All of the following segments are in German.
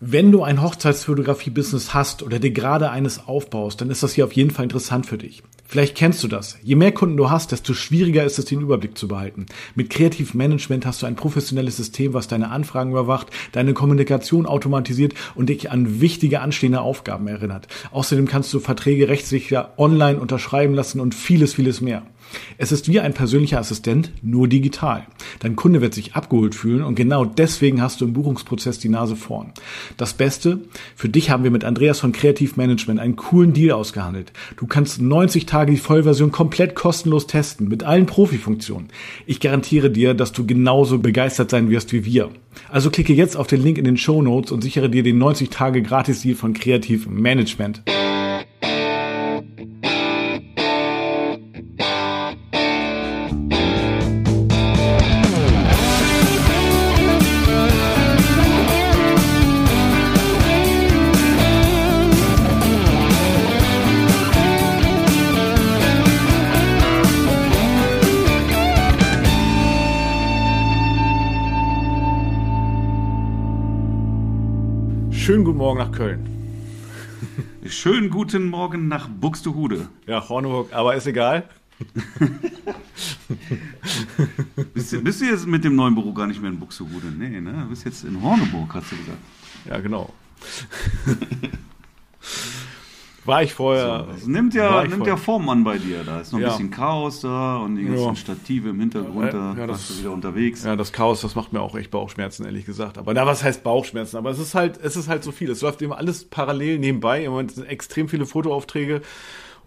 Wenn du ein Hochzeitsfotografie-Business hast oder dir gerade eines aufbaust, dann ist das hier auf jeden Fall interessant für dich. Vielleicht kennst du das. Je mehr Kunden du hast, desto schwieriger ist es, den Überblick zu behalten. Mit Kreativmanagement hast du ein professionelles System, was deine Anfragen überwacht, deine Kommunikation automatisiert und dich an wichtige anstehende Aufgaben erinnert. Außerdem kannst du Verträge rechtssicher online unterschreiben lassen und vieles, vieles mehr. Es ist wie ein persönlicher Assistent, nur digital. Dein Kunde wird sich abgeholt fühlen und genau deswegen hast du im Buchungsprozess die Nase vorn. Das Beste, für dich haben wir mit Andreas von Kreativmanagement einen coolen Deal ausgehandelt. Du kannst 90 Tage die Vollversion komplett kostenlos testen, mit allen Profifunktionen. Ich garantiere dir, dass du genauso begeistert sein wirst wie wir. Also klicke jetzt auf den Link in den Show Notes und sichere dir den 90 Tage Gratis-Deal von Kreativmanagement. Schönen guten Morgen nach Köln. Schönen guten Morgen nach Buxtehude. Ja, Horneburg, aber ist egal. bist, du, bist, du, jetzt mit dem neuen Büro gar nicht mehr in Buxtehude? Nee, ne? Du bist jetzt in Horneburg, hast du gesagt. Ja, genau. War ich vorher. So, das nimmt ja, nimmt ja Form an bei dir. Da ist noch ein ja. bisschen Chaos da und die ganzen ja. Stative im Hintergrund, da ja, das, du wieder unterwegs. Ja, das Chaos, das macht mir auch echt Bauchschmerzen, ehrlich gesagt. Aber na, was heißt Bauchschmerzen? Aber es ist halt, es ist halt so viel. Es läuft immer alles parallel nebenbei. Im Moment sind extrem viele Fotoaufträge.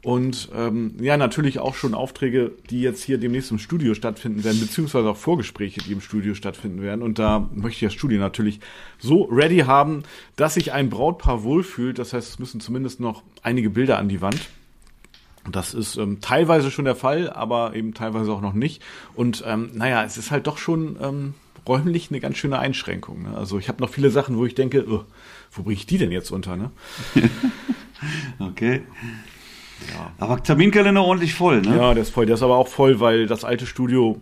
Und ähm, ja, natürlich auch schon Aufträge, die jetzt hier demnächst im Studio stattfinden werden, beziehungsweise auch Vorgespräche, die im Studio stattfinden werden. Und da möchte ich das Studio natürlich so ready haben, dass sich ein Brautpaar wohlfühlt. Das heißt, es müssen zumindest noch einige Bilder an die Wand. Das ist ähm, teilweise schon der Fall, aber eben teilweise auch noch nicht. Und ähm, naja, es ist halt doch schon ähm, räumlich eine ganz schöne Einschränkung. Ne? Also ich habe noch viele Sachen, wo ich denke, oh, wo bringe ich die denn jetzt unter? Ne? okay. Ja. Aber Terminkalender ordentlich voll, ne? Ja, der ist voll. Der ist aber auch voll, weil das alte Studio,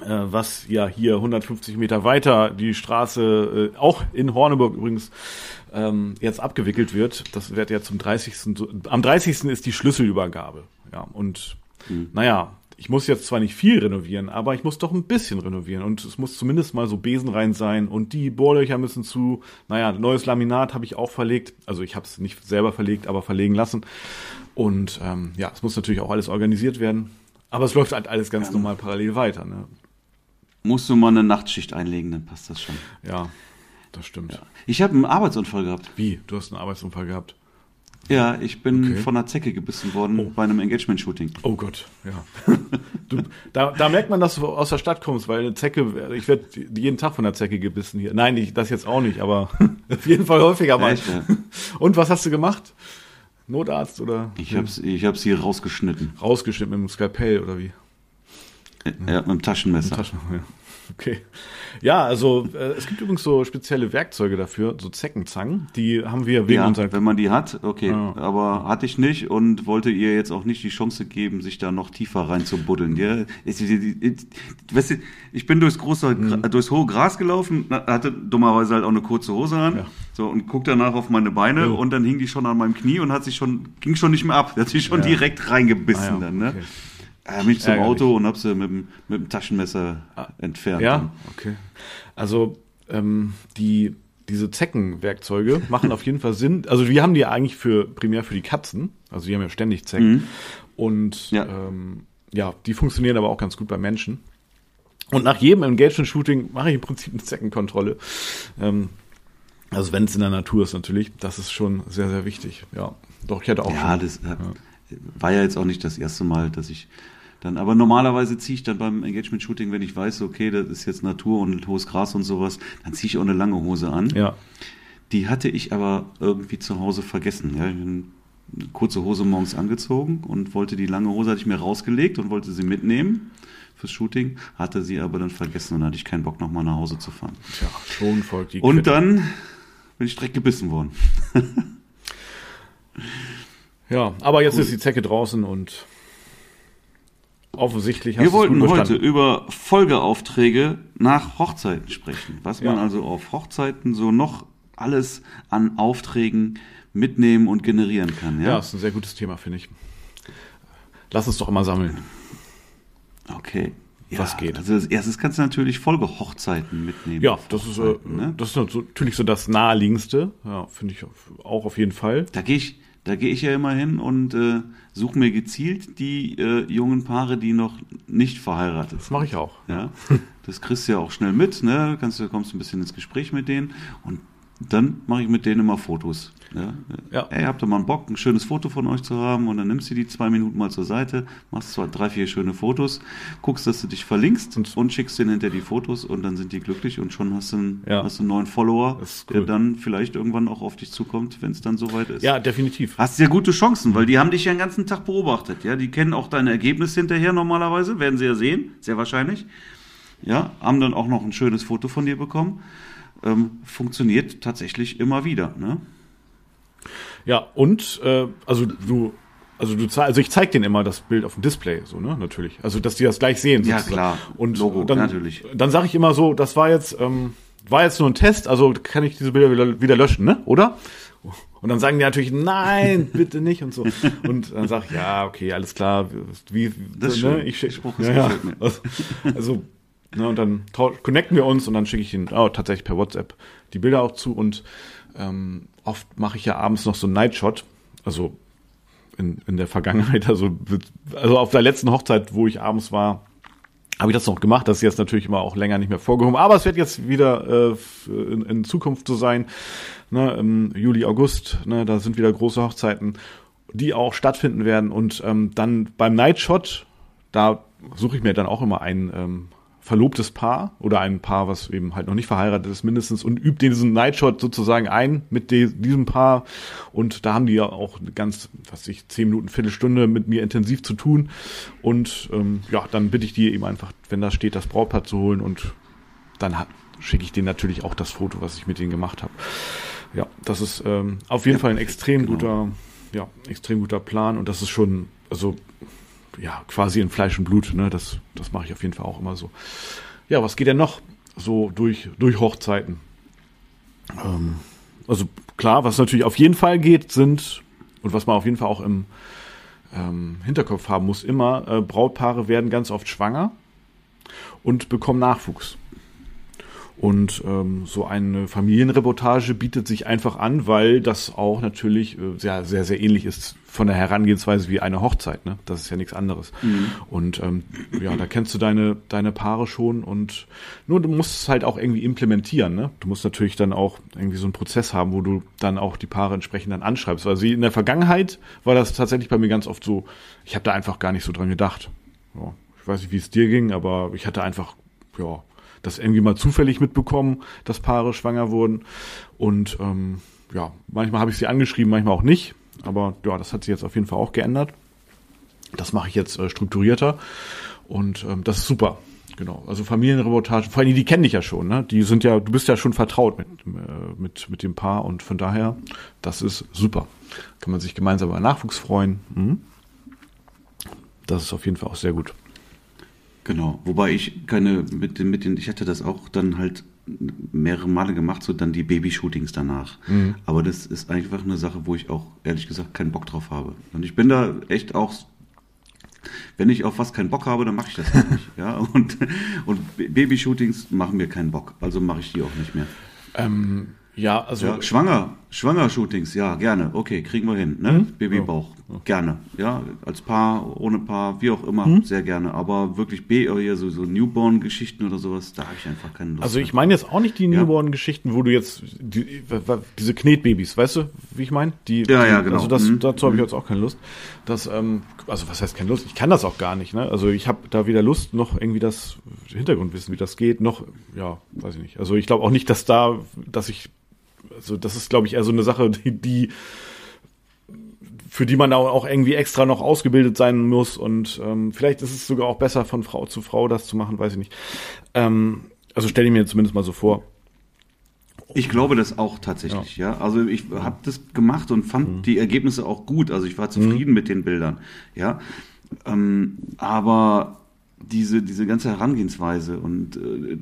äh, was ja hier 150 Meter weiter die Straße, äh, auch in Horneburg übrigens, ähm, jetzt abgewickelt wird. Das wird ja zum 30. Am 30. ist die Schlüsselübergabe. Ja, und mhm. naja, ich muss jetzt zwar nicht viel renovieren, aber ich muss doch ein bisschen renovieren und es muss zumindest mal so Besen rein sein und die Bohrlöcher müssen zu. Naja, neues Laminat habe ich auch verlegt. Also ich habe es nicht selber verlegt, aber verlegen lassen. Und ähm, ja, es muss natürlich auch alles organisiert werden. Aber es läuft halt alles ganz ja. normal parallel weiter. Ne? Musst du mal eine Nachtschicht einlegen, dann passt das schon. Ja, das stimmt. Ja. Ich habe einen Arbeitsunfall gehabt. Wie? Du hast einen Arbeitsunfall gehabt? Ja, ich bin okay. von einer Zecke gebissen worden oh. bei einem Engagement-Shooting. Oh Gott, ja. du, da, da merkt man, dass du aus der Stadt kommst, weil eine Zecke, ich werde jeden Tag von der Zecke gebissen hier. Nein, ich, das jetzt auch nicht, aber auf jeden Fall häufiger mal. Echt, ja. Und was hast du gemacht? Notarzt oder? Ich hab's, ich hab's hier rausgeschnitten. Rausgeschnitten mit dem Skalpell oder wie? Ja, mit dem Taschenmesser. Mit dem Taschenmesser. Okay. Ja, also äh, es gibt übrigens so spezielle Werkzeuge dafür, so Zeckenzangen. Die haben wir wegen ja, unserer. Wenn man die hat, okay. Ja. Aber hatte ich nicht und wollte ihr jetzt auch nicht die Chance geben, sich da noch tiefer reinzubuddeln. Ja, ich, ich, du, ich bin durchs große, mhm. durchs hohe Gras gelaufen, hatte dummerweise halt auch eine kurze Hose an. Ja. So und guck danach auf meine Beine jo. und dann hing die schon an meinem Knie und hat sich schon, ging schon nicht mehr ab. Hat sich schon direkt reingebissen ah, dann, ne? Okay. Ja, mich zum Ärgerlich. Auto und hab sie mit, dem, mit dem Taschenmesser ah, entfernt. Ja, okay. Also ähm, die diese Zeckenwerkzeuge machen auf jeden Fall Sinn. Also wir haben die eigentlich für primär für die Katzen. Also die haben ja ständig Zecken. Mhm. Und ja. Ähm, ja, die funktionieren aber auch ganz gut bei Menschen. Und nach jedem Engagement-Shooting mache ich im Prinzip eine Zeckenkontrolle. Ähm, also wenn es in der Natur ist natürlich, das ist schon sehr, sehr wichtig. Ja, doch, ich hätte auch ja, schon. Das, ja, das war ja jetzt auch nicht das erste Mal, dass ich dann, aber normalerweise ziehe ich dann beim Engagement-Shooting, wenn ich weiß, okay, das ist jetzt Natur und hohes Gras und sowas, dann ziehe ich auch eine lange Hose an. Ja. Die hatte ich aber irgendwie zu Hause vergessen. Ja. Ich eine kurze Hose morgens angezogen und wollte die lange Hose, hatte ich mir rausgelegt und wollte sie mitnehmen fürs Shooting, hatte sie aber dann vergessen und hatte ich keinen Bock, nochmal nach Hause zu fahren. Tja, schon folgt die Und Quitte. dann bin ich direkt gebissen worden. ja, aber jetzt Gut. ist die Zecke draußen und Offensichtlich hast Wir wollten heute über Folgeaufträge nach Hochzeiten sprechen. Was ja. man also auf Hochzeiten so noch alles an Aufträgen mitnehmen und generieren kann. Ja, ja ist ein sehr gutes Thema, finde ich. Lass uns doch immer sammeln. Okay. Ja, was geht. Also als erstes kannst du natürlich Folgehochzeiten mitnehmen. Ja, das ist, äh, ne? das ist natürlich so das naheliegendste. Ja, finde ich auch auf jeden Fall. Da gehe ich, da gehe ich ja immer hin und äh, suche mir gezielt die äh, jungen Paare, die noch nicht verheiratet sind. Das mache ich auch. Ja, das kriegst du ja auch schnell mit. Ne, kannst du kommst ein bisschen ins Gespräch mit denen und dann mache ich mit denen immer Fotos. Ja? ja. Ey, habt ihr mal einen Bock, ein schönes Foto von euch zu haben und dann nimmst du die zwei Minuten mal zur Seite, machst zwar drei, vier schöne Fotos, guckst, dass du dich verlinkst und, und schickst denen hinter die Fotos und dann sind die glücklich und schon hast du einen, ja. hast einen neuen Follower, cool. der dann vielleicht irgendwann auch auf dich zukommt, wenn es dann soweit ist. Ja, definitiv. Hast sehr gute Chancen, weil die haben dich ja den ganzen Tag beobachtet. Ja, die kennen auch deine Ergebnisse hinterher normalerweise, werden sie ja sehen, sehr wahrscheinlich. Ja, haben dann auch noch ein schönes Foto von dir bekommen ähm, funktioniert tatsächlich immer wieder. Ne? Ja, und äh, also du also du also ich zeig denen immer das Bild auf dem Display, so ne, natürlich. Also dass die das gleich sehen. Sozusagen. Ja klar. Und Logo dann, natürlich. Dann sage ich immer so, das war jetzt ähm, war jetzt nur ein Test, also kann ich diese Bilder wieder, wieder löschen, ne? Oder? Und dann sagen die natürlich, nein, bitte nicht und so. Und dann sage ich, ja, okay, alles klar. Wie, das ist ne? Ich, Spruch ist ja, ja. Also, also Ne, und dann connecten wir uns und dann schicke ich ihn oh, tatsächlich per WhatsApp die Bilder auch zu. Und ähm, oft mache ich ja abends noch so einen Nightshot. Also in, in der Vergangenheit, also, also auf der letzten Hochzeit, wo ich abends war, habe ich das noch gemacht. Das ist jetzt natürlich immer auch länger nicht mehr vorgehoben. Aber es wird jetzt wieder äh, in, in Zukunft so sein. Ne, Im Juli, August, ne, da sind wieder große Hochzeiten, die auch stattfinden werden. Und ähm, dann beim Nightshot, da suche ich mir dann auch immer einen ähm, verlobtes Paar oder ein Paar, was eben halt noch nicht verheiratet ist, mindestens und übt diesen Nightshot sozusagen ein mit diesem Paar. Und da haben die ja auch eine ganz, was ich, zehn Minuten, Viertelstunde mit mir intensiv zu tun. Und ähm, ja, dann bitte ich die eben einfach, wenn da steht, das Brautpaar zu holen und dann schicke ich denen natürlich auch das Foto, was ich mit denen gemacht habe. Ja, das ist ähm, auf jeden ja, Fall ein extrem genau. guter, ja, extrem guter Plan und das ist schon, also ja, quasi in Fleisch und Blut. Ne? Das, das mache ich auf jeden Fall auch immer so. Ja, was geht denn noch so durch, durch Hochzeiten? Ähm, also klar, was natürlich auf jeden Fall geht, sind, und was man auf jeden Fall auch im ähm, Hinterkopf haben muss, immer, äh, Brautpaare werden ganz oft schwanger und bekommen Nachwuchs. Und ähm, so eine Familienreportage bietet sich einfach an, weil das auch natürlich äh, sehr, sehr, sehr ähnlich ist von der Herangehensweise wie eine Hochzeit. Ne? Das ist ja nichts anderes. Mhm. Und ähm, ja, da kennst du deine, deine Paare schon und nur du musst es halt auch irgendwie implementieren. Ne? Du musst natürlich dann auch irgendwie so einen Prozess haben, wo du dann auch die Paare entsprechend dann anschreibst. Also in der Vergangenheit war das tatsächlich bei mir ganz oft so, ich habe da einfach gar nicht so dran gedacht. Ja, ich weiß nicht, wie es dir ging, aber ich hatte einfach, ja, das irgendwie mal zufällig mitbekommen, dass Paare schwanger wurden. Und ähm, ja, manchmal habe ich sie angeschrieben, manchmal auch nicht. Aber ja, das hat sich jetzt auf jeden Fall auch geändert. Das mache ich jetzt äh, strukturierter. Und ähm, das ist super. Genau. Also Familienreportagen, vor allem die kennen dich ja schon, ne? Die sind ja, du bist ja schon vertraut mit, äh, mit, mit dem Paar und von daher, das ist super. Kann man sich gemeinsam über Nachwuchs freuen. Mhm. Das ist auf jeden Fall auch sehr gut. Genau, wobei ich keine mit den, mit den, ich hatte das auch dann halt mehrere Male gemacht, so dann die Babyshootings danach. Mhm. Aber das ist einfach eine Sache, wo ich auch ehrlich gesagt keinen Bock drauf habe. Und ich bin da echt auch, wenn ich auf was keinen Bock habe, dann mache ich das nicht. ja, und, und Babyshootings machen mir keinen Bock, also mache ich die auch nicht mehr. Ähm, ja, also. Ja, schwanger, Schwanger-Shootings, ja, gerne. Okay, kriegen wir hin. Ne? Mhm. Babybauch, ja. gerne. Ja, als Paar, ohne Paar, wie auch immer, mhm. sehr gerne. Aber wirklich B, hier so, so Newborn-Geschichten oder sowas, da habe ich einfach keine Lust. Also ich meine jetzt auch nicht die Newborn-Geschichten, wo du jetzt die, diese Knetbabys, weißt du, wie ich meine? Die, ja, ja, genau. Also das, mhm. dazu habe ich mhm. jetzt auch keine Lust. Das, ähm, also was heißt keine Lust? Ich kann das auch gar nicht. Ne? Also ich habe da weder Lust noch irgendwie das Hintergrundwissen, wie das geht, noch, ja, weiß ich nicht. Also ich glaube auch nicht, dass da, dass ich also das ist, glaube ich, eher so eine Sache, die, die für die man auch irgendwie extra noch ausgebildet sein muss. Und ähm, vielleicht ist es sogar auch besser, von Frau zu Frau das zu machen, weiß ich nicht. Ähm, also stelle ich mir zumindest mal so vor. Ich glaube das auch tatsächlich, ja. ja. Also ich habe das gemacht und fand mhm. die Ergebnisse auch gut. Also ich war zufrieden mhm. mit den Bildern, ja. Ähm, aber diese, diese ganze Herangehensweise und äh,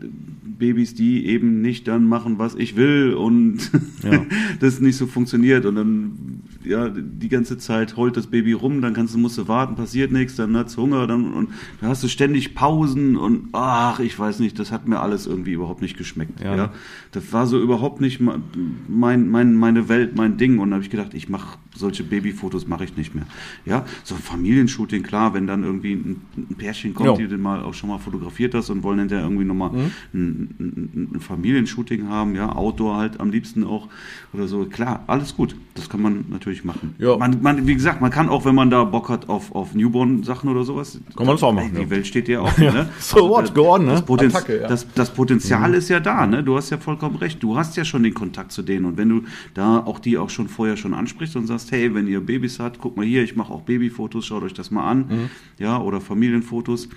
Babys, die eben nicht dann machen, was ich will und ja. das nicht so funktioniert und dann ja die ganze Zeit heult das Baby rum, dann kannst du musst du warten, passiert nichts, dann hat's Hunger, dann und dann hast du ständig Pausen und ach, ich weiß nicht, das hat mir alles irgendwie überhaupt nicht geschmeckt. Ja, ja. das war so überhaupt nicht mein, mein meine Welt, mein Ding und da habe ich gedacht, ich mache solche Babyfotos mache ich nicht mehr. Ja, so ein Familienshooting, klar, wenn dann irgendwie ein, ein Pärchen kommt, jo. die den mal auch schon mal fotografiert hast und wollen hinterher irgendwie nochmal mhm. ein, ein, ein, Familienshooting haben, ja, Outdoor halt am liebsten auch oder so. Klar, alles gut. Das kann man natürlich machen. Man, man, wie gesagt, man kann auch, wenn man da Bock hat auf, auf Newborn-Sachen oder sowas, kann man das auch machen. Ey, die ja. Welt steht dir auch. ja. ne? So what, go on, ne? Das, Potenz Attacke, ja. das, das Potenzial mhm. ist ja da, ne? Du hast ja vollkommen recht. Du hast ja schon den Kontakt zu denen und wenn du da auch die auch schon vorher schon ansprichst und sagst, hey, wenn ihr Babys habt, guck mal hier, ich mache auch Babyfotos, schaut euch das mal an, mhm. ja, oder Familienfotos.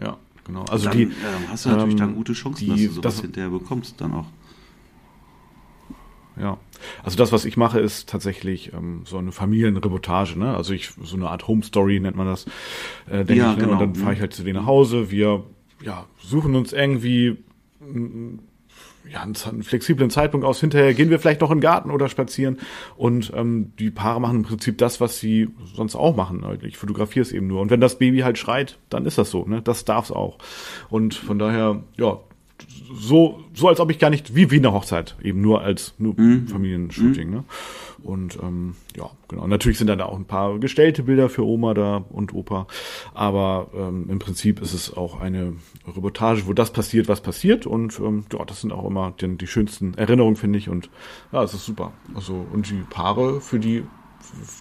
Ja, genau. Also dann, die, äh, hast du natürlich ähm, dann gute Chancen, die, dass du sowas das, hinterher bekommst dann auch. Ja, also das, was ich mache, ist tatsächlich ähm, so eine Familienreportage, ne? Also ich so eine Art Home Story nennt man das, äh, denke ja, ich. Ne? Genau. Und dann fahre ich halt zu denen nach Hause. Wir ja, suchen uns irgendwie ja, einen, flexiblen Zeitpunkt aus. Hinterher gehen wir vielleicht noch in den Garten oder spazieren. Und ähm, die Paare machen im Prinzip das, was sie sonst auch machen. Ich fotografiere es eben nur. Und wenn das Baby halt schreit, dann ist das so. Ne? Das darf es auch. Und von daher, ja, so, so als ob ich gar nicht, wie wie eine Hochzeit, eben nur als nur mhm. Familienshooting. Mhm. Ne? Und ähm, ja, genau. Natürlich sind dann da auch ein paar gestellte Bilder für Oma da und Opa. Aber ähm, im Prinzip ist es auch eine Reportage, wo das passiert, was passiert. Und ähm, ja, das sind auch immer die, die schönsten Erinnerungen, finde ich. Und ja, es ist super. Also, und die Paare, für die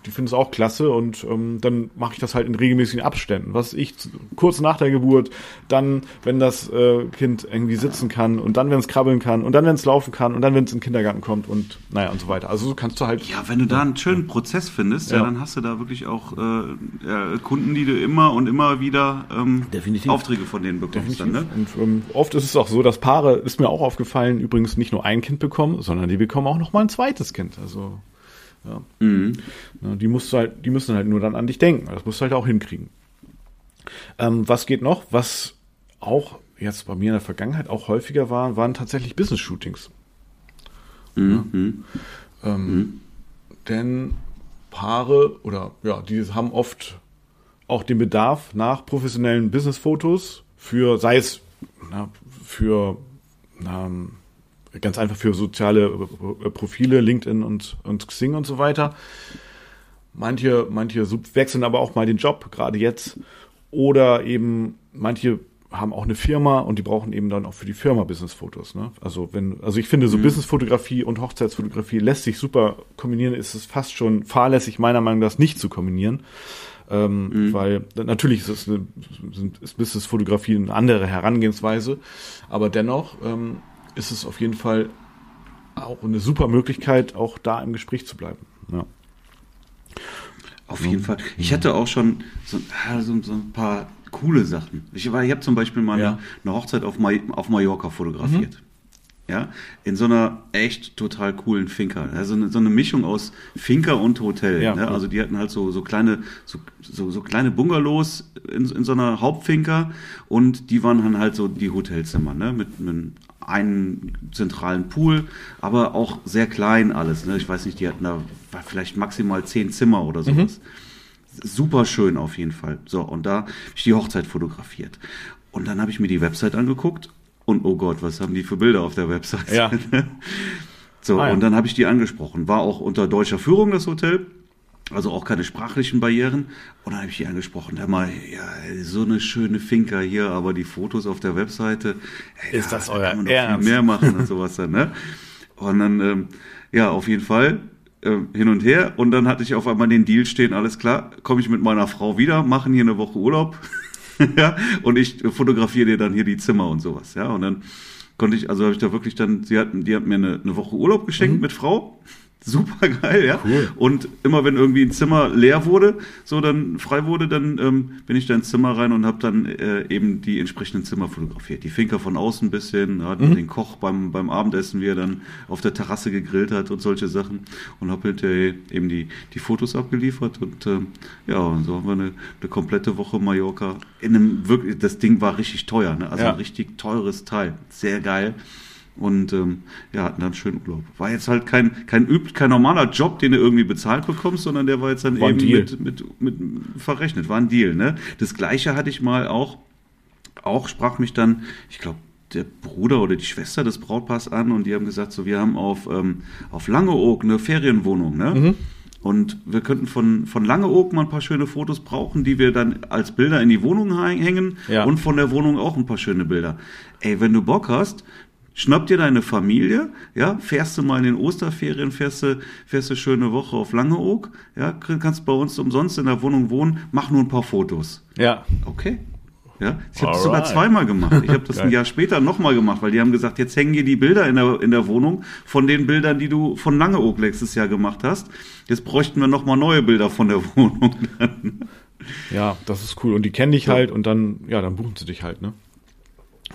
die finden es auch klasse und ähm, dann mache ich das halt in regelmäßigen Abständen. Was ich kurz nach der Geburt, dann, wenn das äh, Kind irgendwie sitzen kann und dann, wenn es krabbeln kann und dann, wenn es laufen kann und dann, wenn es in den Kindergarten kommt und naja und so weiter. Also so kannst du halt. Ja, wenn du da einen schönen Prozess findest, ja, ja dann hast du da wirklich auch äh, ja, Kunden, die du immer und immer wieder ähm, Definitiv. Aufträge von denen bekommst. Dann, ne? Und ähm, oft ist es auch so, dass Paare, ist mir auch aufgefallen, übrigens nicht nur ein Kind bekommen, sondern die bekommen auch noch mal ein zweites Kind. Also ja. Mhm. die, musst du halt, die müssen halt nur dann an dich denken. Das musst du halt auch hinkriegen. Ähm, was geht noch? Was auch jetzt bei mir in der Vergangenheit auch häufiger war, waren tatsächlich Business-Shootings. Mhm. Ja. Ähm, mhm. Denn Paare oder ja, die haben oft auch den Bedarf nach professionellen Business-Fotos für, sei es na, für na, ganz einfach für soziale äh, Profile, LinkedIn und, und Xing und so weiter. Manche, manche wechseln aber auch mal den Job, gerade jetzt. Oder eben manche haben auch eine Firma und die brauchen eben dann auch für die Firma Businessfotos. Ne? Also wenn, also ich finde so mhm. Businessfotografie und Hochzeitsfotografie lässt sich super kombinieren. Ist es fast schon fahrlässig meiner Meinung nach das nicht zu kombinieren, ähm, mhm. weil natürlich ist es eine, ist Businessfotografie eine andere Herangehensweise, aber dennoch ähm, ist es auf jeden Fall auch eine super Möglichkeit, auch da im Gespräch zu bleiben. Ja. Auf jeden Fall. Ich hatte auch schon so, so, so ein paar coole Sachen. Ich, ich habe zum Beispiel mal ja. eine, eine, Hochzeit auf, Ma auf Mallorca fotografiert. Mhm. Ja, in so einer echt total coolen Finca. Also so eine Mischung aus Finca und Hotel. Ja, ne? Also die hatten halt so, so kleine, so, so, so kleine Bungalows in, in so einer Hauptfinca und die waren dann halt so die Hotelzimmer, ne? Mit, einen zentralen Pool, aber auch sehr klein alles. Ne? Ich weiß nicht, die hatten da vielleicht maximal zehn Zimmer oder mhm. sowas. Mhm. Super schön auf jeden Fall. So, und da habe ich die Hochzeit fotografiert. Und dann habe ich mir die Website angeguckt und oh Gott, was haben die für Bilder auf der Website? Ja. so, ah, ja. und dann habe ich die angesprochen. War auch unter deutscher Führung das Hotel. Also auch keine sprachlichen Barrieren. Und dann habe ich die angesprochen. Hör mal, ja, so eine schöne Finca hier, aber die Fotos auf der Webseite. Ey, ist das euer kann man Ernst? Viel mehr machen und sowas dann, ne? Und dann, ähm, ja, auf jeden Fall äh, hin und her. Und dann hatte ich auf einmal den Deal stehen, alles klar, komme ich mit meiner Frau wieder, machen hier eine Woche Urlaub. ja, und ich fotografiere dir dann hier die Zimmer und sowas, ja. Und dann konnte ich, also habe ich da wirklich dann, sie hatten, die hat mir eine, eine Woche Urlaub geschenkt mhm. mit Frau super geil, ja. Cool. Und immer wenn irgendwie ein Zimmer leer wurde, so dann frei wurde, dann ähm, bin ich da ins Zimmer rein und habe dann äh, eben die entsprechenden Zimmer fotografiert. Die Finker von außen ein bisschen, ja, mhm. den Koch beim, beim Abendessen, wie er dann auf der Terrasse gegrillt hat und solche Sachen. Und habe halt äh, eben die, die Fotos abgeliefert. Und äh, ja, und so haben wir eine, eine komplette Woche Mallorca. In einem wirklich, das Ding war richtig teuer, ne? Also ja. ein richtig teures Teil. Sehr geil und ähm, ja, hatten dann schönen Urlaub. War jetzt halt kein, kein üb, kein normaler Job, den du irgendwie bezahlt bekommst, sondern der war jetzt dann war eben mit, mit, mit verrechnet, war ein Deal, ne? Das gleiche hatte ich mal auch, auch sprach mich dann, ich glaube, der Bruder oder die Schwester des Brautpaars an und die haben gesagt, so, wir haben auf, ähm, auf Langeoog eine Ferienwohnung, ne? Mhm. Und wir könnten von, von Langeoog mal ein paar schöne Fotos brauchen, die wir dann als Bilder in die Wohnung hängen ja. und von der Wohnung auch ein paar schöne Bilder. Ey, wenn du Bock hast, Schnapp dir deine Familie, ja, fährst du mal in den Osterferien, fährst du, fährst du schöne Woche auf Langeoog, ja, kannst bei uns umsonst in der Wohnung wohnen, mach nur ein paar Fotos. Ja. Okay. Ja, ich habe das sogar zweimal gemacht. Ich habe das ein Jahr später nochmal gemacht, weil die haben gesagt, jetzt hängen hier die Bilder in der, in der Wohnung von den Bildern, die du von Langeoog letztes Jahr gemacht hast. Jetzt bräuchten wir nochmal neue Bilder von der Wohnung. ja, das ist cool. Und die kennen dich halt und dann, ja, dann buchen sie dich halt, ne?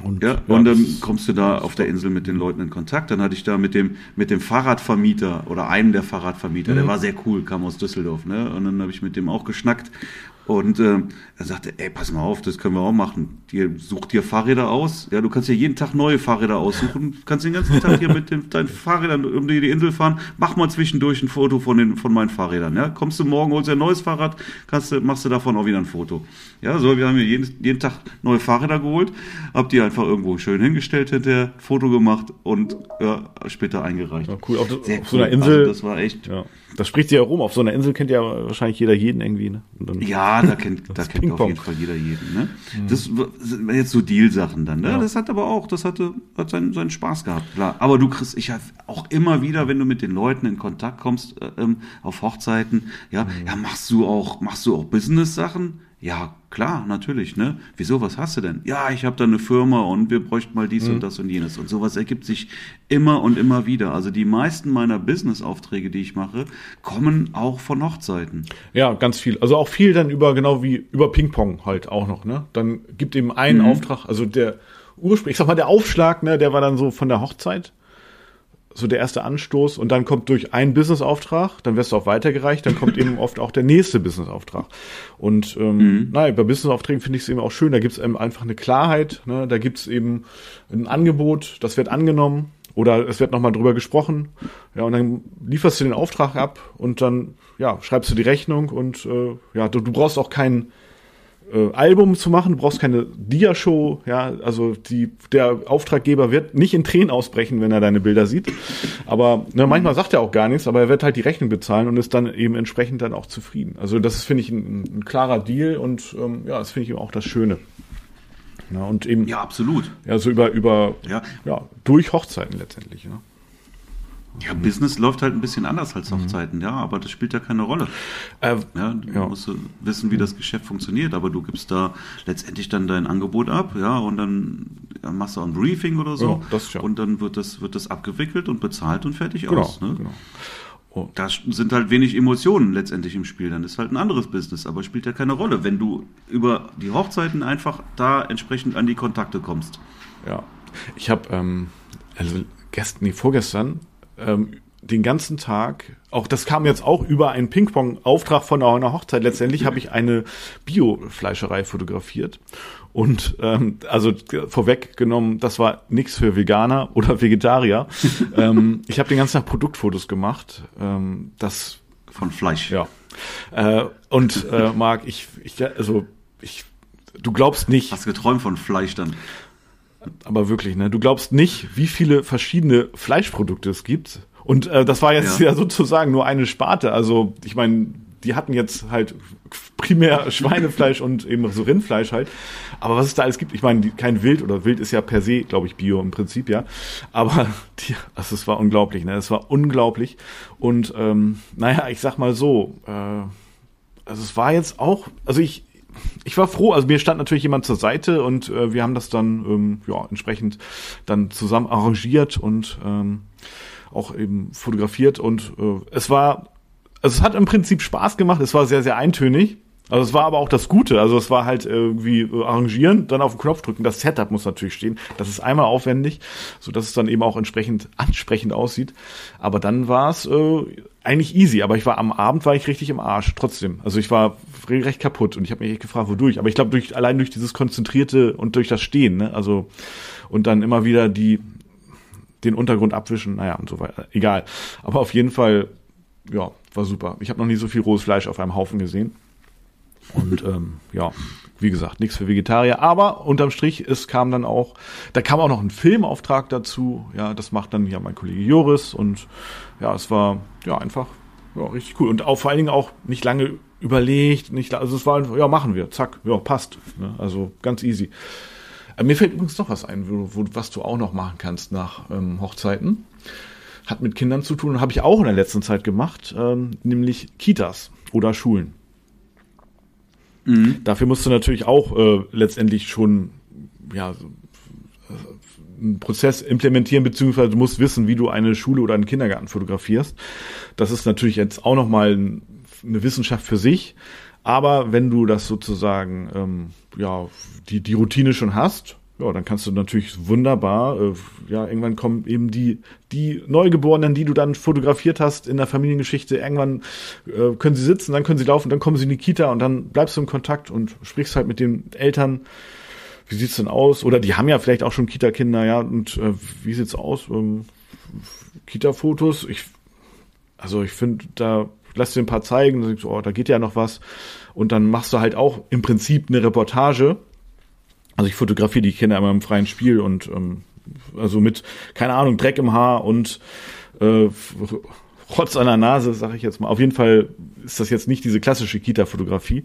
Und, ja, ja, und dann kommst du da auf der Insel mit den Leuten in Kontakt. Dann hatte ich da mit dem, mit dem Fahrradvermieter oder einem der Fahrradvermieter, mhm. der war sehr cool, kam aus Düsseldorf, ne? Und dann habe ich mit dem auch geschnackt. Und äh, er sagte, ey, pass mal auf, das können wir auch machen. Die, such dir Fahrräder aus. Ja, du kannst ja jeden Tag neue Fahrräder aussuchen. Du kannst den ganzen Tag hier mit den, deinen Fahrrädern um die, die Insel fahren. Mach mal zwischendurch ein Foto von, den, von meinen Fahrrädern. Ja, kommst du morgen, holst dir ein neues Fahrrad, kannst machst du davon auch wieder ein Foto. Ja, so, wir haben hier jeden, jeden Tag neue Fahrräder geholt, hab die einfach irgendwo schön hingestellt, hinterher Foto gemacht und ja, später eingereicht. Ja, cool. Auf, auf cool. so einer Insel. Also das war echt. Ja. Das spricht sich ja rum. Auf so einer Insel kennt ja wahrscheinlich jeder jeden irgendwie. Ne? ja, da kennt, da kennt auf jeden Fall jeder jeden. Ne? Mhm. Das sind jetzt so Deal-Sachen dann. Ne? Ja. Das hat aber auch, das hatte, hat seinen, seinen Spaß gehabt, klar. Aber du kriegst, ich habe auch immer wieder, wenn du mit den Leuten in Kontakt kommst äh, ähm, auf Hochzeiten, ja, mhm. ja, machst du auch, machst du auch Business-Sachen? Ja, klar, natürlich, ne? Wieso, was hast du denn? Ja, ich habe da eine Firma und wir bräuchten mal dies mhm. und das und jenes. Und sowas ergibt sich immer und immer wieder. Also die meisten meiner Business-Aufträge, die ich mache, kommen auch von Hochzeiten. Ja, ganz viel. Also auch viel dann über, genau wie über Ping-Pong halt auch noch, ne? Dann gibt eben einen mhm. Auftrag, also der ursprünglich, ich sag mal, der Aufschlag, ne, der war dann so von der Hochzeit so der erste Anstoß und dann kommt durch einen Businessauftrag, dann wirst du auch weitergereicht, dann kommt eben oft auch der nächste Businessauftrag. Und ähm, mhm. naja, bei Businessaufträgen finde ich es eben auch schön, da gibt es eben einfach eine Klarheit, ne? da gibt es eben ein Angebot, das wird angenommen oder es wird nochmal drüber gesprochen, ja, und dann lieferst du den Auftrag ab und dann ja, schreibst du die Rechnung und äh, ja, du, du brauchst auch keinen äh, Album zu machen, du brauchst keine Dia-Show, ja, also die, der Auftraggeber wird nicht in Tränen ausbrechen, wenn er deine Bilder sieht. Aber ne, manchmal sagt er auch gar nichts, aber er wird halt die Rechnung bezahlen und ist dann eben entsprechend dann auch zufrieden. Also das ist, finde ich, ein, ein, klarer Deal und ähm, ja, das finde ich eben auch das Schöne. Ja, und eben. Ja, absolut. Ja, so über, über, ja, ja durch Hochzeiten letztendlich, ne? Ja, Business läuft halt ein bisschen anders als Hochzeiten, mhm. ja, aber das spielt ja keine Rolle. Äh, ja, du ja. musst wissen, wie das Geschäft funktioniert, aber du gibst da letztendlich dann dein Angebot ab, ja, und dann machst du ein Briefing oder so ja. und dann wird das, wird das abgewickelt und bezahlt und fertig genau, aus. Ne? Genau. Oh. Da sind halt wenig Emotionen letztendlich im Spiel. Dann ist halt ein anderes Business, aber spielt ja keine Rolle, wenn du über die Hochzeiten einfach da entsprechend an die Kontakte kommst. Ja, ich habe ähm, also gestern, nee, vorgestern ähm, den ganzen Tag, auch das kam jetzt auch über einen Ping-Pong-Auftrag von einer Hochzeit. Letztendlich habe ich eine Bio-Fleischerei fotografiert. Und ähm, also vorweggenommen, das war nichts für Veganer oder Vegetarier. ähm, ich habe den ganzen Tag Produktfotos gemacht. Ähm, das von Fleisch. Ja. Äh, und äh, Marc, ich, ich, also ich, du glaubst nicht. Hast geträumt von Fleisch dann? Aber wirklich, ne? Du glaubst nicht, wie viele verschiedene Fleischprodukte es gibt. Und äh, das war jetzt ja. ja sozusagen nur eine Sparte. Also ich meine, die hatten jetzt halt primär Schweinefleisch und eben so Rindfleisch halt. Aber was es da alles gibt, ich meine, kein Wild oder Wild ist ja per se, glaube ich, Bio im Prinzip, ja. Aber die, also es war unglaublich, ne? Es war unglaublich. Und ähm, naja, ich sag mal so, äh, also es war jetzt auch, also ich, ich war froh, also mir stand natürlich jemand zur Seite und äh, wir haben das dann ähm, ja entsprechend dann zusammen arrangiert und ähm, auch eben fotografiert und äh, es war, also es hat im Prinzip Spaß gemacht, es war sehr, sehr eintönig. Also es war aber auch das Gute. Also es war halt irgendwie äh, arrangieren, dann auf den Knopf drücken. Das Setup muss natürlich stehen. Das ist einmal aufwendig, so dass es dann eben auch entsprechend ansprechend aussieht. Aber dann war es äh, eigentlich easy. Aber ich war am Abend war ich richtig im Arsch. Trotzdem. Also ich war recht kaputt und ich habe mich echt gefragt, wodurch. Aber ich glaube durch allein durch dieses konzentrierte und durch das Stehen. Ne? Also und dann immer wieder die den Untergrund abwischen. Naja und so weiter. Egal. Aber auf jeden Fall ja war super. Ich habe noch nie so viel rohes Fleisch auf einem Haufen gesehen. Und ähm, ja, wie gesagt, nichts für Vegetarier. Aber unterm Strich, es kam dann auch, da kam auch noch ein Filmauftrag dazu. Ja, das macht dann ja mein Kollege Joris. Und ja, es war ja einfach ja, richtig cool. Und auch vor allen Dingen auch nicht lange überlegt, nicht, also es war einfach, ja, machen wir, zack, ja, passt. Ne? Also ganz easy. Äh, mir fällt übrigens noch was ein, wo, was du auch noch machen kannst nach ähm, Hochzeiten. Hat mit Kindern zu tun, habe ich auch in der letzten Zeit gemacht, ähm, nämlich Kitas oder Schulen. Mhm. Dafür musst du natürlich auch äh, letztendlich schon ja, einen Prozess implementieren, beziehungsweise du musst wissen, wie du eine Schule oder einen Kindergarten fotografierst. Das ist natürlich jetzt auch nochmal eine Wissenschaft für sich. Aber wenn du das sozusagen, ähm, ja, die, die Routine schon hast, ja, dann kannst du natürlich wunderbar, äh, ja, irgendwann kommen eben die, die Neugeborenen, die du dann fotografiert hast in der Familiengeschichte, irgendwann äh, können sie sitzen, dann können sie laufen, dann kommen sie in die Kita und dann bleibst du im Kontakt und sprichst halt mit den Eltern. Wie sieht's denn aus? Oder die haben ja vielleicht auch schon Kita-Kinder, ja, und äh, wie sieht's aus? Ähm, Kita-Fotos, ich, also ich finde, da lass dir ein paar zeigen, oh, da geht ja noch was. Und dann machst du halt auch im Prinzip eine Reportage also ich fotografiere die Kinder immer im freien Spiel und ähm, also mit, keine Ahnung, Dreck im Haar und äh, Rotz an der Nase, sage ich jetzt mal. Auf jeden Fall ist das jetzt nicht diese klassische Kita-Fotografie.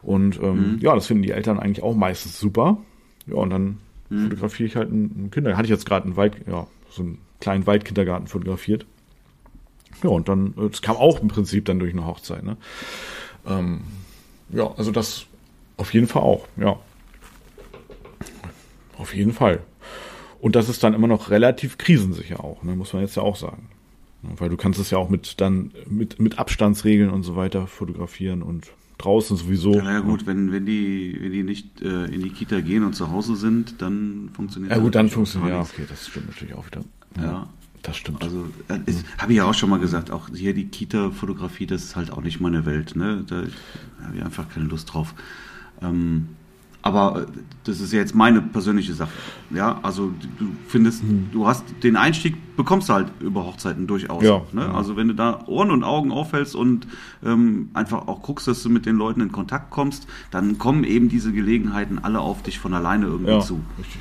Und ähm, mhm. ja, das finden die Eltern eigentlich auch meistens super. Ja, und dann mhm. fotografiere ich halt einen, Kinder. Hatte ich jetzt gerade einen Wald, ja, so einen kleinen Waldkindergarten fotografiert. Ja, und dann, äh, das kam auch im Prinzip dann durch eine Hochzeit. Ne? Ähm, ja, also das auf jeden Fall auch, ja. Auf jeden Fall. Und das ist dann immer noch relativ krisensicher auch, ne, muss man jetzt ja auch sagen. Weil du kannst es ja auch mit dann mit, mit Abstandsregeln und so weiter fotografieren und draußen sowieso. Ja, naja, gut, wenn, wenn die, wenn die nicht äh, in die Kita gehen und zu Hause sind, dann funktioniert das. Ja gut, dann funktioniert ja, okay, das stimmt natürlich auch wieder. Ja. ja. Das stimmt. Also, mhm. habe ich ja auch schon mal gesagt, auch hier die Kita-Fotografie, das ist halt auch nicht meine Welt. Ne? Da habe ich einfach keine Lust drauf. Ähm, aber äh, das ist ja jetzt meine persönliche Sache. Ja, also du findest, hm. du hast den Einstieg bekommst du halt über Hochzeiten durchaus. Ja, ne? ja. Also wenn du da Ohren und Augen aufhältst und ähm, einfach auch guckst, dass du mit den Leuten in Kontakt kommst, dann kommen eben diese Gelegenheiten alle auf dich von alleine irgendwie ja, zu. Richtig.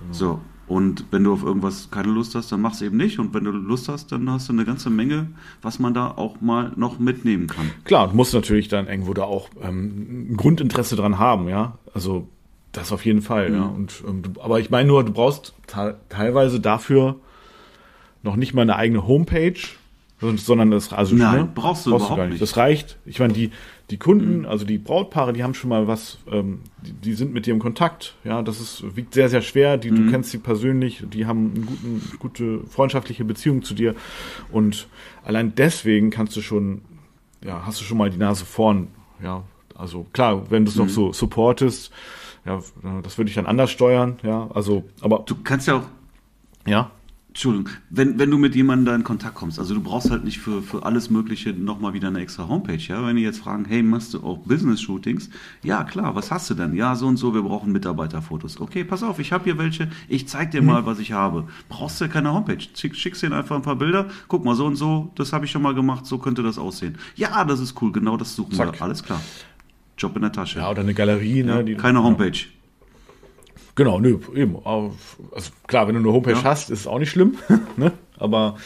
Genau. So. Und wenn du auf irgendwas keine Lust hast, dann mach es eben nicht. Und wenn du Lust hast, dann hast du eine ganze Menge, was man da auch mal noch mitnehmen kann. Klar, du musst natürlich dann irgendwo da auch ähm, ein Grundinteresse dran haben, ja. Also das auf jeden Fall, mhm. ja. Und, ähm, aber ich meine nur, du brauchst teilweise dafür noch nicht mal eine eigene Homepage, sondern das also Nein, ne, brauchst du brauchst überhaupt du nicht. nicht. Das reicht. Ich meine, die die Kunden, mhm. also die Brautpaare, die haben schon mal was, ähm, die, die, sind mit dir im Kontakt. Ja, das ist wiegt sehr sehr schwer. Die, mhm. Du kennst sie persönlich, die haben eine guten, gute freundschaftliche Beziehung zu dir und allein deswegen kannst du schon, ja, hast du schon mal die Nase vorn. Ja, also klar, wenn du es mhm. noch so supportest, ja, das würde ich dann anders steuern. Ja, also, aber du kannst ja auch ja Entschuldigung, wenn, wenn du mit jemandem da in Kontakt kommst, also du brauchst halt nicht für, für alles Mögliche nochmal wieder eine extra Homepage, ja? Wenn die jetzt fragen, hey, machst du auch Business-Shootings? Ja, klar, was hast du denn? Ja, so und so, wir brauchen Mitarbeiterfotos. Okay, pass auf, ich habe hier welche, ich zeig dir mhm. mal, was ich habe. Brauchst du ja keine Homepage. Schick, schickst dir einfach ein paar Bilder, guck mal, so und so, das habe ich schon mal gemacht, so könnte das aussehen. Ja, das ist cool, genau das suchen Zack. wir, alles klar. Job in der Tasche. Ja, oder eine Galerie, ne? Ja, keine Homepage. Genau, nö, eben. Also klar, wenn du eine Homepage ja. hast, ist es auch nicht schlimm, ne? Aber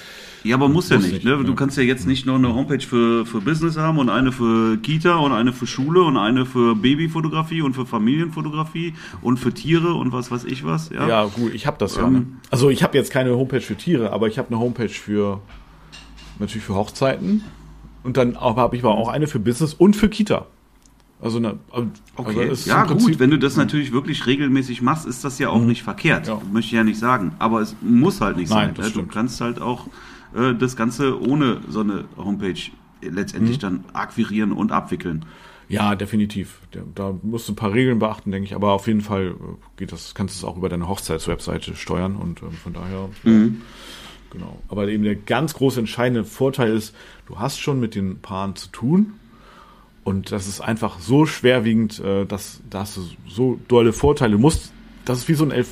ja, aber muss ja nicht. nicht ne? Du kannst ja jetzt nicht noch eine Homepage für, für Business haben und eine für Kita und eine für Schule und eine für Babyfotografie und für Familienfotografie und für Tiere und was weiß ich was. Ja, ja gut, ich habe das ja. Ne? Ähm, also ich habe jetzt keine Homepage für Tiere, aber ich habe eine Homepage für natürlich für Hochzeiten und dann habe ich aber auch eine für Business und für Kita. Also, eine, also okay. Also ja, gut, wenn du das natürlich wirklich regelmäßig machst, ist das ja auch mhm. nicht verkehrt. Ja. Möchte ich ja nicht sagen. Aber es muss halt nicht Nein, sein. Du kannst halt auch äh, das Ganze ohne so eine Homepage letztendlich mhm. dann akquirieren und abwickeln. Ja, definitiv. Da musst du ein paar Regeln beachten, denke ich, aber auf jeden Fall äh, geht das, kannst du es auch über deine Hochzeitswebseite steuern und äh, von daher. Mhm. Genau. Aber eben der ganz große entscheidende Vorteil ist, du hast schon mit den Paaren zu tun und das ist einfach so schwerwiegend, äh, dass da hast du so dolle Vorteile. Du musst, das ist wie so ein Elf,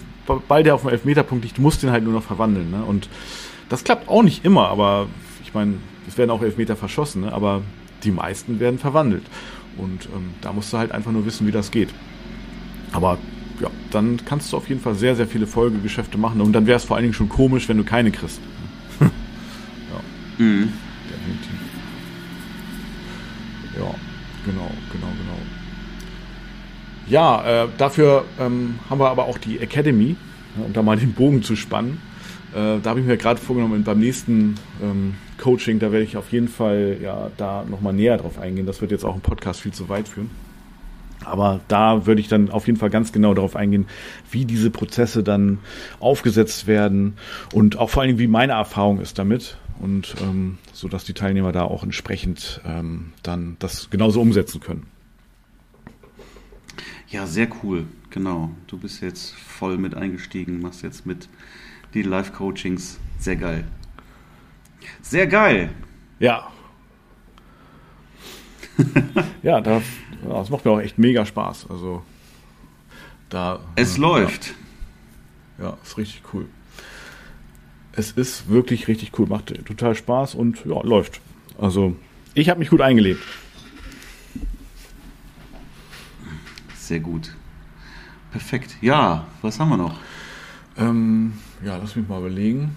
Ball, der auf dem Elfmeterpunkt liegt, du musst den halt nur noch verwandeln. Ne? Und das klappt auch nicht immer, aber ich meine, es werden auch Elfmeter verschossen, ne? aber die meisten werden verwandelt. Und ähm, da musst du halt einfach nur wissen, wie das geht. Aber ja, dann kannst du auf jeden Fall sehr, sehr viele Folgegeschäfte machen. Und dann wäre es vor allen Dingen schon komisch, wenn du keine kriegst. ja. Mhm. Definitiv. Ja, genau, genau, genau. Ja, äh, dafür ähm, haben wir aber auch die Academy, ja, um da mal den Bogen zu spannen. Äh, da habe ich mir gerade vorgenommen, beim nächsten ähm, Coaching, da werde ich auf jeden Fall ja da nochmal näher drauf eingehen. Das wird jetzt auch im Podcast viel zu weit führen. Aber da würde ich dann auf jeden Fall ganz genau darauf eingehen, wie diese Prozesse dann aufgesetzt werden und auch vor allem, wie meine Erfahrung ist damit. Und ähm, so dass die Teilnehmer da auch entsprechend ähm, dann das genauso umsetzen können. Ja, sehr cool, genau. Du bist jetzt voll mit eingestiegen, machst jetzt mit die Live-Coachings. Sehr geil. Sehr geil. Ja. ja, das, das macht mir auch echt mega Spaß. Also da. Es äh, läuft. Ja. ja, ist richtig cool. Es ist wirklich richtig cool, macht total Spaß und ja, läuft. Also ich habe mich gut eingelebt. Sehr gut. Perfekt. Ja, was haben wir noch? Ähm, ja, lass mich mal überlegen.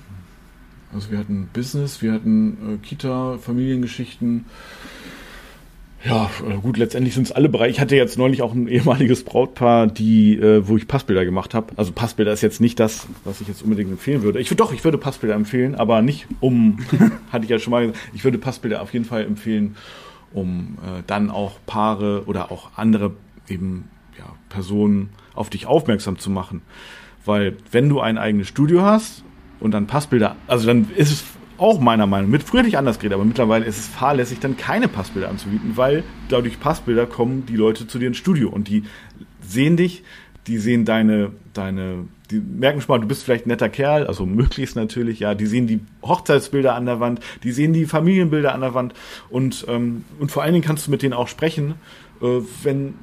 Also wir hatten Business, wir hatten äh, Kita, Familiengeschichten. Ja, äh, gut, letztendlich sind es alle Bereiche. Ich hatte jetzt neulich auch ein ehemaliges Brautpaar, die, äh, wo ich Passbilder gemacht habe. Also Passbilder ist jetzt nicht das, was ich jetzt unbedingt empfehlen würde. Ich würde doch, ich würde Passbilder empfehlen, aber nicht um, hatte ich ja schon mal gesagt, ich würde Passbilder auf jeden Fall empfehlen, um äh, dann auch Paare oder auch andere eben ja, Personen auf dich aufmerksam zu machen. Weil wenn du ein eigenes Studio hast und dann Passbilder, also dann ist es auch meiner Meinung mit früher nicht anders geredet, aber mittlerweile ist es fahrlässig, dann keine Passbilder anzubieten, weil dadurch Passbilder kommen die Leute zu dir ins Studio und die sehen dich, die sehen deine, deine, die merken schon mal, du bist vielleicht ein netter Kerl, also möglichst natürlich, ja, die sehen die Hochzeitsbilder an der Wand, die sehen die Familienbilder an der Wand und, ähm, und vor allen Dingen kannst du mit denen auch sprechen, äh, wenn,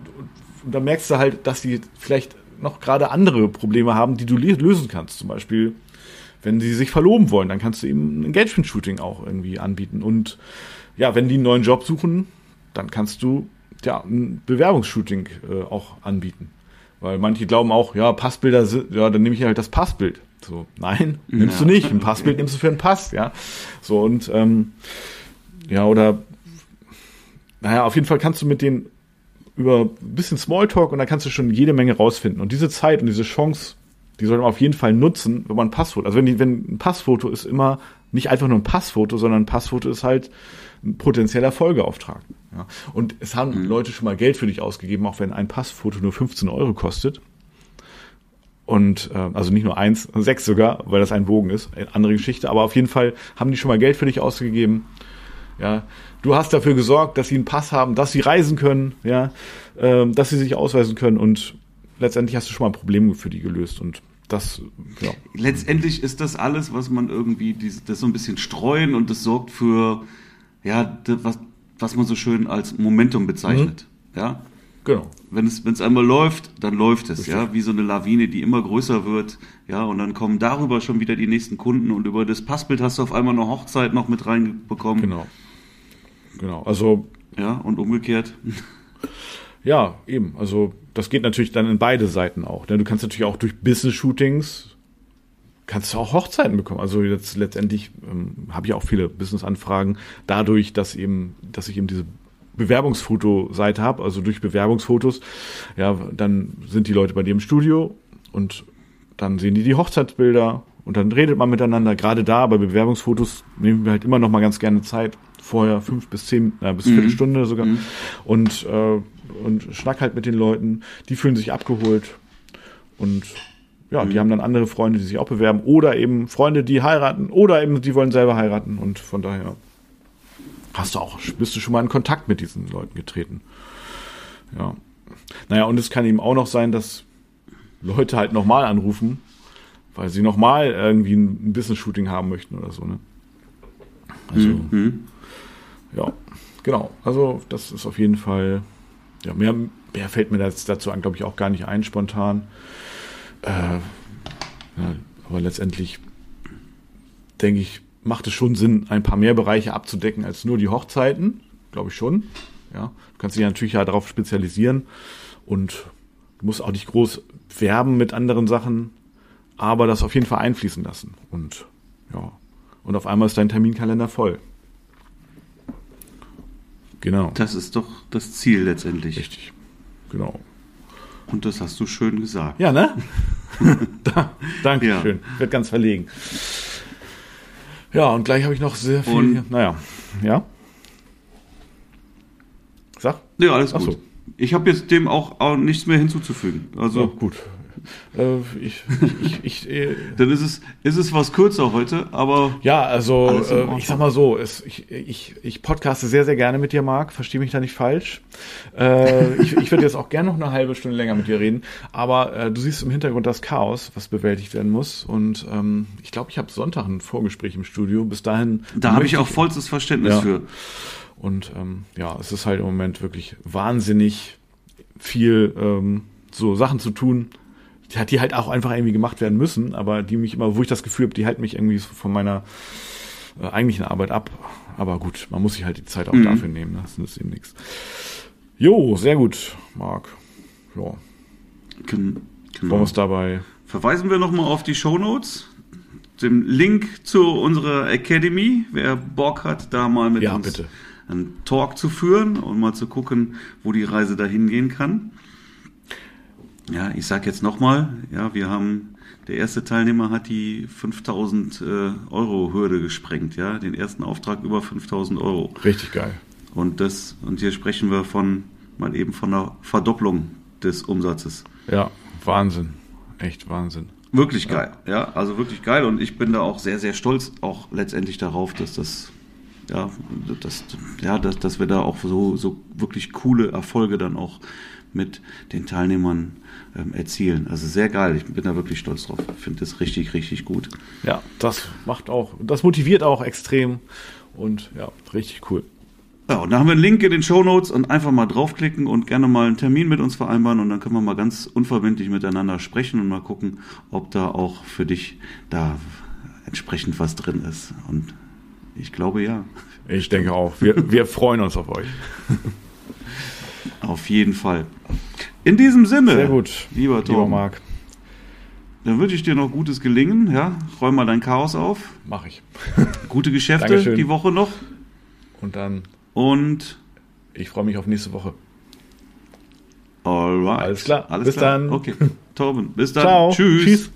und dann merkst du halt, dass die vielleicht noch gerade andere Probleme haben, die du lösen kannst. Zum Beispiel, wenn sie sich verloben wollen, dann kannst du eben ein Engagement-Shooting auch irgendwie anbieten. Und ja, wenn die einen neuen Job suchen, dann kannst du ja ein Bewerbungsshooting äh, auch anbieten. Weil manche glauben auch, ja, Passbilder sind, ja, dann nehme ich halt das Passbild. So, nein, nimmst ja. du nicht. Ein Passbild nimmst du für ein Pass, ja. So, und ähm, ja, oder naja, auf jeden Fall kannst du mit denen über ein bisschen Smalltalk und dann kannst du schon jede Menge rausfinden. Und diese Zeit und diese Chance, die sollte man auf jeden Fall nutzen, wenn man ein Passfoto, also wenn, die, wenn ein Passfoto ist immer nicht einfach nur ein Passfoto, sondern ein Passfoto ist halt ein potenzieller Folgeauftrag. Ja. Und es haben mhm. Leute schon mal Geld für dich ausgegeben, auch wenn ein Passfoto nur 15 Euro kostet. Und äh, also nicht nur eins, sechs sogar, weil das ein Bogen ist, eine andere Geschichte. Aber auf jeden Fall haben die schon mal Geld für dich ausgegeben. Ja, du hast dafür gesorgt, dass sie einen Pass haben, dass sie reisen können, ja, äh, dass sie sich ausweisen können und letztendlich hast du schon mal ein Problem für die gelöst und das, ja. Letztendlich ist das alles, was man irgendwie, das so ein bisschen streuen und das sorgt für, ja, was, was man so schön als Momentum bezeichnet, mhm. ja. Genau. Wenn es, wenn es einmal läuft, dann läuft es, Richtig. ja, wie so eine Lawine, die immer größer wird, ja, und dann kommen darüber schon wieder die nächsten Kunden und über das Passbild hast du auf einmal eine Hochzeit noch mit reinbekommen. Genau. Genau, also. Ja, und umgekehrt. Ja, eben. Also das geht natürlich dann in beide Seiten auch. Denn du kannst natürlich auch durch Business-Shootings kannst du auch Hochzeiten bekommen. Also jetzt letztendlich ähm, habe ich auch viele Business-Anfragen dadurch, dass eben, dass ich eben diese Bewerbungsfoto-Seite habe, also durch Bewerbungsfotos, ja, dann sind die Leute bei dir im Studio und dann sehen die die Hochzeitsbilder und dann redet man miteinander. Gerade da bei Bewerbungsfotos nehmen wir halt immer noch mal ganz gerne Zeit vorher fünf bis zehn, äh, bis mhm. Viertelstunde sogar. Mhm. Und äh, und schnack halt mit den Leuten. Die fühlen sich abgeholt und ja, die haben dann andere Freunde, die sich auch bewerben oder eben Freunde, die heiraten oder eben die wollen selber heiraten und von daher hast du auch, bist du schon mal in Kontakt mit diesen Leuten getreten. Ja. Naja, und es kann eben auch noch sein, dass Leute halt nochmal anrufen, weil sie nochmal irgendwie ein Business-Shooting haben möchten oder so, ne? Also, mhm. ja, genau. Also, das ist auf jeden Fall, ja, mehr, mehr fällt mir dazu an, glaube ich, auch gar nicht ein, spontan. Äh, ja, aber letztendlich denke ich, macht es schon Sinn, ein paar mehr Bereiche abzudecken als nur die Hochzeiten. Glaube ich schon. Ja, du kannst dich natürlich ja darauf spezialisieren und du musst auch nicht groß werben mit anderen Sachen, aber das auf jeden Fall einfließen lassen. Und ja, und auf einmal ist dein Terminkalender voll. Genau. Das ist doch das Ziel letztendlich. Richtig. Genau. Und das hast du schön gesagt. Ja, ne? da, danke ja. schön. Wird ganz verlegen. Ja, und gleich habe ich noch sehr viel. Und, naja, ja. Sag. Ja, alles gut. So. Ich habe jetzt dem auch, auch nichts mehr hinzuzufügen. Also ja, gut. Äh, ich, ich, ich, äh, Dann ist es, ist es was kürzer heute, aber. Ja, also äh, ich sag mal so, es, ich, ich, ich podcaste sehr, sehr gerne mit dir, Marc. Verstehe mich da nicht falsch. Äh, ich ich würde jetzt auch gerne noch eine halbe Stunde länger mit dir reden, aber äh, du siehst im Hintergrund das Chaos, was bewältigt werden muss. Und ähm, ich glaube, ich habe Sonntag ein Vorgespräch im Studio. Bis dahin. Da habe ich auch vollstes Verständnis ja. für. Und ähm, ja, es ist halt im Moment wirklich wahnsinnig viel ähm, so Sachen zu tun die, die halt auch einfach irgendwie gemacht werden müssen, aber die mich immer, wo ich das Gefühl habe, die halten mich irgendwie von meiner äh, eigentlichen Arbeit ab. Aber gut, man muss sich halt die Zeit auch mhm. dafür nehmen, ne? das ist eben nichts. Jo, sehr gut, Marc. Ja. Genau. Wollen wir es dabei. Verweisen wir nochmal auf die Show Notes, dem Link zu unserer Academy, wer Bock hat, da mal mit ja, uns bitte. einen Talk zu führen und mal zu gucken, wo die Reise dahin gehen kann. Ja, ich sag jetzt nochmal, ja, wir haben, der erste Teilnehmer hat die 5000 äh, Euro Hürde gesprengt, ja, den ersten Auftrag über 5000 Euro. Richtig geil. Und das, und hier sprechen wir von, mal eben von einer Verdopplung des Umsatzes. Ja, Wahnsinn. Echt Wahnsinn. Wirklich geil, ja. ja, also wirklich geil und ich bin da auch sehr, sehr stolz auch letztendlich darauf, dass das, ja, dass, ja, dass, dass wir da auch so, so wirklich coole Erfolge dann auch mit den Teilnehmern ähm, erzielen. Also sehr geil. Ich bin da wirklich stolz drauf. Ich finde das richtig, richtig gut. Ja, das macht auch, das motiviert auch extrem und ja, richtig cool. Ja, und da haben wir einen Link in den Show Notes und einfach mal draufklicken und gerne mal einen Termin mit uns vereinbaren und dann können wir mal ganz unverbindlich miteinander sprechen und mal gucken, ob da auch für dich da entsprechend was drin ist. Und ich glaube ja. Ich denke auch. Wir, wir freuen uns auf euch. Auf jeden Fall. In diesem Sinne, Sehr gut, lieber Tom, lieber Marc. Dann wünsche ich dir noch gutes Gelingen. Ja, räum mal dein Chaos auf. Mach ich. Gute Geschäfte Dankeschön. die Woche noch. Und dann. Und ich freue mich auf nächste Woche. Alright. Alles klar. Alles bis klar. dann. Okay. Torben, bis dann. Ciao. Tschüss. Tschüss.